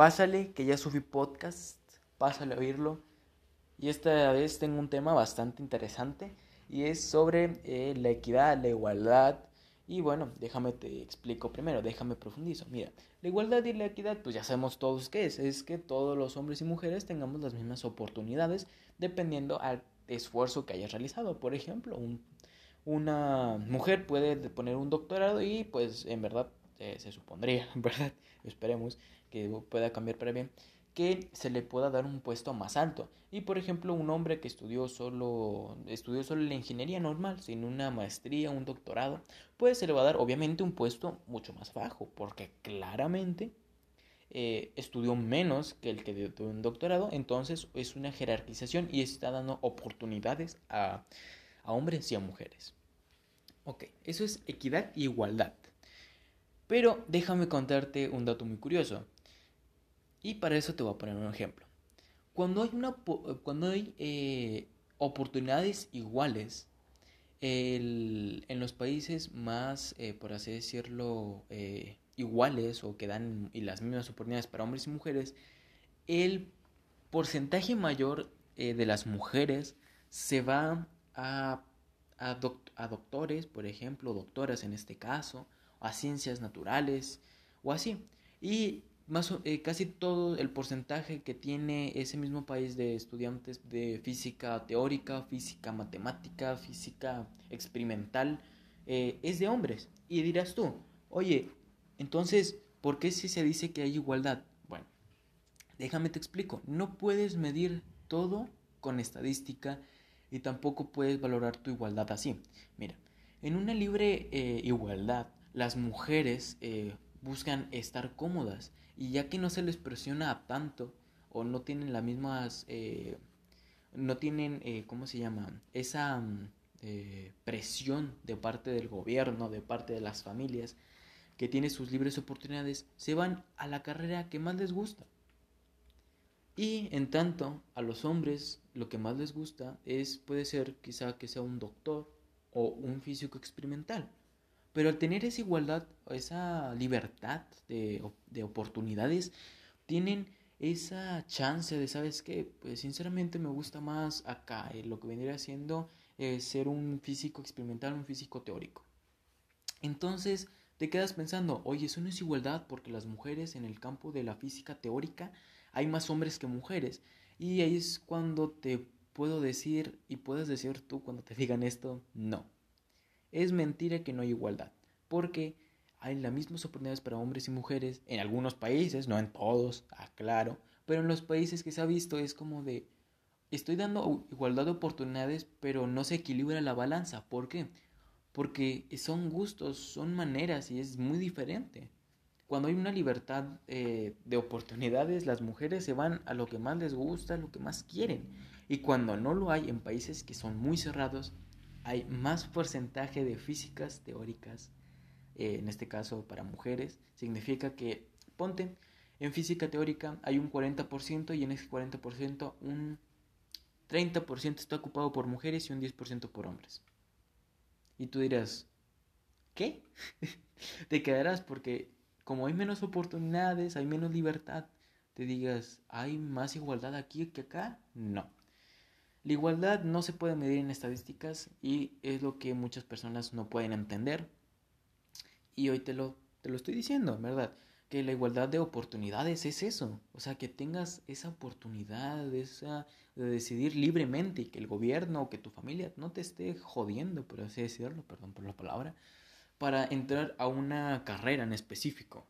pásale que ya subí podcast, pásale a oírlo. Y esta vez tengo un tema bastante interesante y es sobre eh, la equidad, la igualdad. Y bueno, déjame te explico primero, déjame profundizo. Mira, la igualdad y la equidad, pues ya sabemos todos qué es. Es que todos los hombres y mujeres tengamos las mismas oportunidades dependiendo al esfuerzo que hayas realizado. Por ejemplo, un, una mujer puede poner un doctorado y pues en verdad eh, se supondría, ¿verdad? Esperemos que pueda cambiar para bien que se le pueda dar un puesto más alto. Y por ejemplo, un hombre que estudió solo estudió solo la ingeniería normal, sin una maestría, un doctorado, pues se le va a dar obviamente un puesto mucho más bajo, porque claramente eh, estudió menos que el que dio un doctorado, entonces es una jerarquización y está dando oportunidades a, a hombres y a mujeres. Ok, eso es equidad e igualdad. Pero déjame contarte un dato muy curioso. Y para eso te voy a poner un ejemplo. Cuando hay, una, cuando hay eh, oportunidades iguales en los países más, eh, por así decirlo, eh, iguales o que dan y las mismas oportunidades para hombres y mujeres, el porcentaje mayor de las mujeres se va a, a, doctores, por ejemplo, doctoras en este caso, a ciencias naturales o así. Y más, eh, casi todo el porcentaje que tiene ese mismo país de estudiantes de física teórica, física matemática, física experimental, eh, es de hombres. Y dirás tú, oye, entonces, ¿por qué si se dice que hay igualdad? Bueno, déjame te explico, no puedes medir todo con estadística y tampoco puedes valorar tu igualdad así. Mira, en una libre eh, igualdad, las mujeres buscan estar cómodas y ya que no se les presiona tanto o no tienen las mismas, eh, no tienen, eh, ¿cómo se llama? Esa mm, eh, presión de parte del gobierno, de parte de las familias, que tiene sus libres oportunidades, se van a la carrera que más les gusta. Y en tanto, a los hombres lo que más les gusta es, puede ser quizá que sea un doctor o un físico experimental. Pero al tener esa igualdad, esa libertad de, de oportunidades, tienen esa chance de, ¿sabes qué? Pues sinceramente me gusta más acá, eh, lo que vendría siendo eh, ser un físico experimental, un físico teórico. Entonces te quedas pensando, oye, eso no es igualdad porque las mujeres en el campo de la física teórica hay más hombres que mujeres. Y ahí es cuando te puedo decir, y puedes decir tú cuando te digan esto, no. Es mentira que no hay igualdad, porque hay las mismas oportunidades para hombres y mujeres en algunos países, no en todos, aclaro, pero en los países que se ha visto es como de estoy dando igualdad de oportunidades, pero no se equilibra la balanza. ¿Por qué? Porque son gustos, son maneras y es muy diferente. Cuando hay una libertad eh, de oportunidades, las mujeres se van a lo que más les gusta, a lo que más quieren. Y cuando no lo hay en países que son muy cerrados, hay más porcentaje de físicas teóricas, eh, en este caso para mujeres, significa que, ponte, en física teórica hay un 40% y en ese 40% un 30% está ocupado por mujeres y un 10% por hombres. Y tú dirás, ¿qué? te quedarás porque como hay menos oportunidades, hay menos libertad, te digas, ¿hay más igualdad aquí que acá? No. La igualdad no se puede medir en estadísticas y es lo que muchas personas no pueden entender. Y hoy te lo, te lo estoy diciendo, ¿verdad? Que la igualdad de oportunidades es eso. O sea, que tengas esa oportunidad esa, de decidir libremente y que el gobierno o que tu familia no te esté jodiendo, por así decirlo, perdón por la palabra, para entrar a una carrera en específico.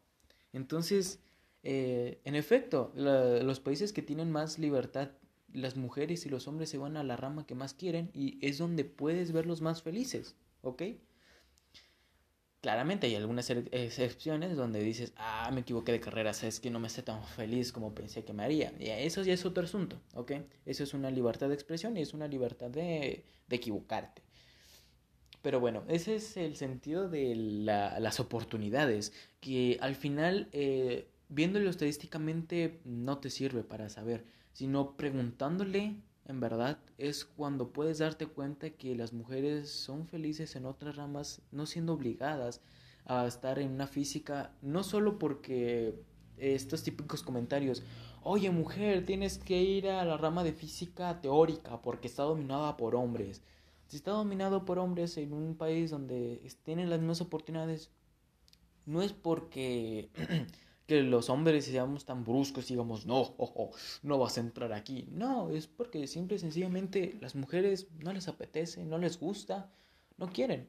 Entonces, eh, en efecto, los países que tienen más libertad las mujeres y los hombres se van a la rama que más quieren y es donde puedes verlos más felices, ¿ok? Claramente hay algunas excepciones donde dices, ah, me equivoqué de carrera, sabes que no me hace tan feliz como pensé que me haría. Y eso ya es otro asunto, ¿ok? Eso es una libertad de expresión y es una libertad de, de equivocarte. Pero bueno, ese es el sentido de las oportunidades, que al final, eh, viéndolo estadísticamente, no te sirve para saber sino preguntándole en verdad es cuando puedes darte cuenta que las mujeres son felices en otras ramas, no siendo obligadas a estar en una física, no solo porque estos típicos comentarios. Oye mujer, tienes que ir a la rama de física teórica porque está dominada por hombres. Si está dominado por hombres en un país donde tienen las mismas oportunidades, no es porque que los hombres seamos tan bruscos y digamos, no, no vas a entrar aquí. No, es porque simple y sencillamente las mujeres no les apetece, no les gusta, no quieren.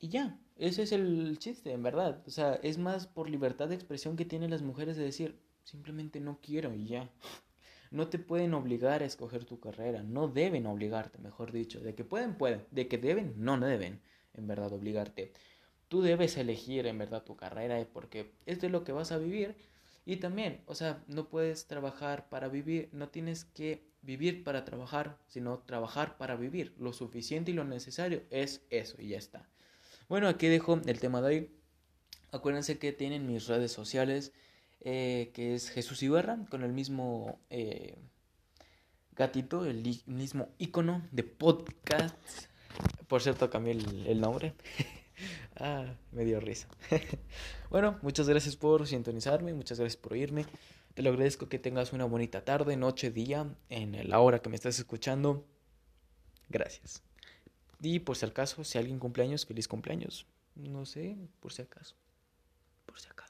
Y ya, ese es el chiste, en verdad. O sea, es más por libertad de expresión que tienen las mujeres de decir, simplemente no quiero y ya. No te pueden obligar a escoger tu carrera, no deben obligarte, mejor dicho. De que pueden, pueden. De que deben, no, no deben, en verdad, obligarte tú debes elegir en verdad tu carrera porque es de lo que vas a vivir. Y también, o sea, no puedes trabajar para vivir, no tienes que vivir para trabajar, sino trabajar para vivir. Lo suficiente y lo necesario es eso y ya está. Bueno, aquí dejo el tema de hoy. Acuérdense que tienen mis redes sociales, eh, que es Jesús Ibarra, con el mismo eh, gatito, el mismo icono de podcast. Por cierto, cambié el nombre. Ah, me dio risa. bueno, muchas gracias por sintonizarme, muchas gracias por oírme. Te lo agradezco que tengas una bonita tarde, noche, día, en la hora que me estás escuchando. Gracias. Y por si acaso, si alguien cumpleaños, feliz cumpleaños. No sé, por si acaso. Por si acaso.